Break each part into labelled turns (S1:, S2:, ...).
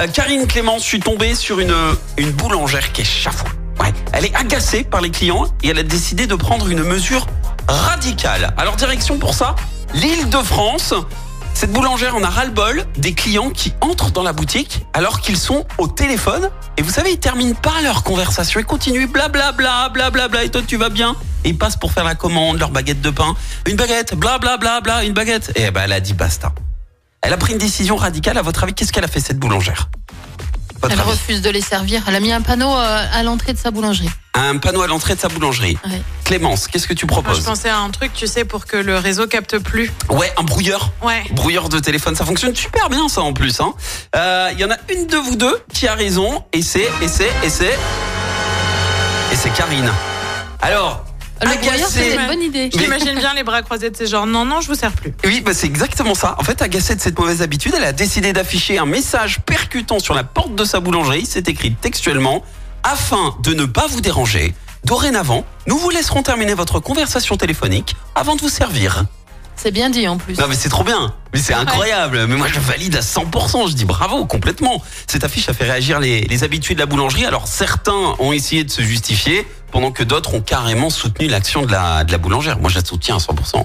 S1: Euh, Karine Clément, je suis tombée sur une, boulangère qui est chafouin. Ouais, elle est agacée par les clients et elle a décidé de prendre une mesure radicale. Alors direction pour ça, l'île de France. Cette boulangère en a ras-le-bol des clients qui entrent dans la boutique alors qu'ils sont au téléphone. Et vous savez, ils terminent pas leur conversation. Ils continuent blablabla, blablabla. Et toi, tu vas bien? Et ils passent pour faire la commande, leur baguette de pain. Une baguette, blablabla, bla, une baguette. Et ben, elle a dit basta. Elle a pris une décision radicale. À votre avis, qu'est-ce qu'elle a fait, cette boulangère? Votre
S2: Elle
S1: avis
S2: refuse de les servir. Elle a mis un panneau euh, à l'entrée de sa boulangerie.
S1: Un panneau à l'entrée de sa boulangerie.
S2: Ouais.
S1: Clémence, qu'est-ce que tu
S3: Moi, je
S1: proposes?
S3: pensais à un truc, tu sais, pour que le réseau capte plus.
S1: Ouais, un brouilleur.
S3: Ouais.
S1: Brouilleur de téléphone, ça fonctionne super bien ça en plus. hein. Euh, Il y en a une de vous deux qui a raison, et c'est, et c'est, et c'est, et c'est Karine. Alors,
S2: Le c'était une bonne idée.
S3: J'imagine bien les bras croisés de ces genres. Non, non, je vous sers plus.
S1: Oui, bah c'est exactement ça. En fait, agacée de cette mauvaise habitude, elle a décidé d'afficher un message percutant sur la porte de sa boulangerie. C'est écrit textuellement afin de ne pas vous déranger. Dorénavant, nous vous laisserons terminer votre conversation téléphonique avant de vous servir.
S2: C'est bien dit en plus.
S1: Non mais c'est trop bien, mais c'est incroyable. Mais moi je valide à 100%, je dis bravo complètement. Cette affiche a fait réagir les, les habitués de la boulangerie. Alors certains ont essayé de se justifier, pendant que d'autres ont carrément soutenu l'action de la, de la boulangère. Moi je la soutiens à 100%.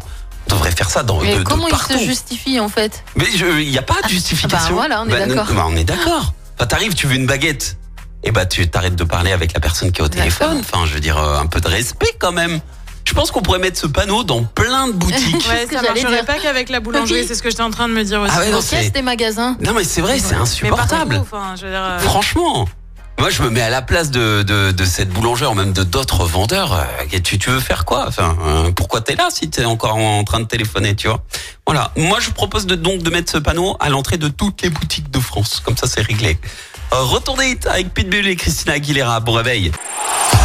S1: On devrait faire ça dans,
S2: Mais
S1: de, de
S2: comment il
S1: partout.
S2: se justifie en fait?
S1: Mais il n'y a pas de justification.
S2: bah voilà, on est
S1: non,
S2: d'accord.
S1: bah, on est d'accord. Enfin, t'arrives, tu veux une baguette. Et bah, tu t'arrêtes de parler avec la personne qui est au téléphone. Enfin, je veux dire, euh, un peu de respect quand même. Je pense qu'on pourrait mettre ce panneau dans plein de boutiques.
S3: Ouais, ça marcherait
S2: dire.
S3: pas qu'avec la boulangerie, c'est ce que j'étais en train de me dire aussi.
S1: Ah ouais, non, c'est-
S2: des magasins.
S1: non, mais c'est vrai, c'est
S3: Mais
S1: insupportable.
S3: partout, enfin, je veux dire, euh,
S1: Franchement. Moi, je me mets à la place de, de, de cette boulangère, ou même de d'autres vendeurs. Euh, Tu, tu veux faire quoi? Enfin, euh, pourquoi t'es là si t'es encore en train de téléphoner, tu vois? Voilà. Moi, je propose de, donc de mettre ce panneau à l'entrée de toutes les boutiques de France. Comme ça, c'est réglé. Euh, retournez avec Pitbull et Christina Aguilera. Bon réveil.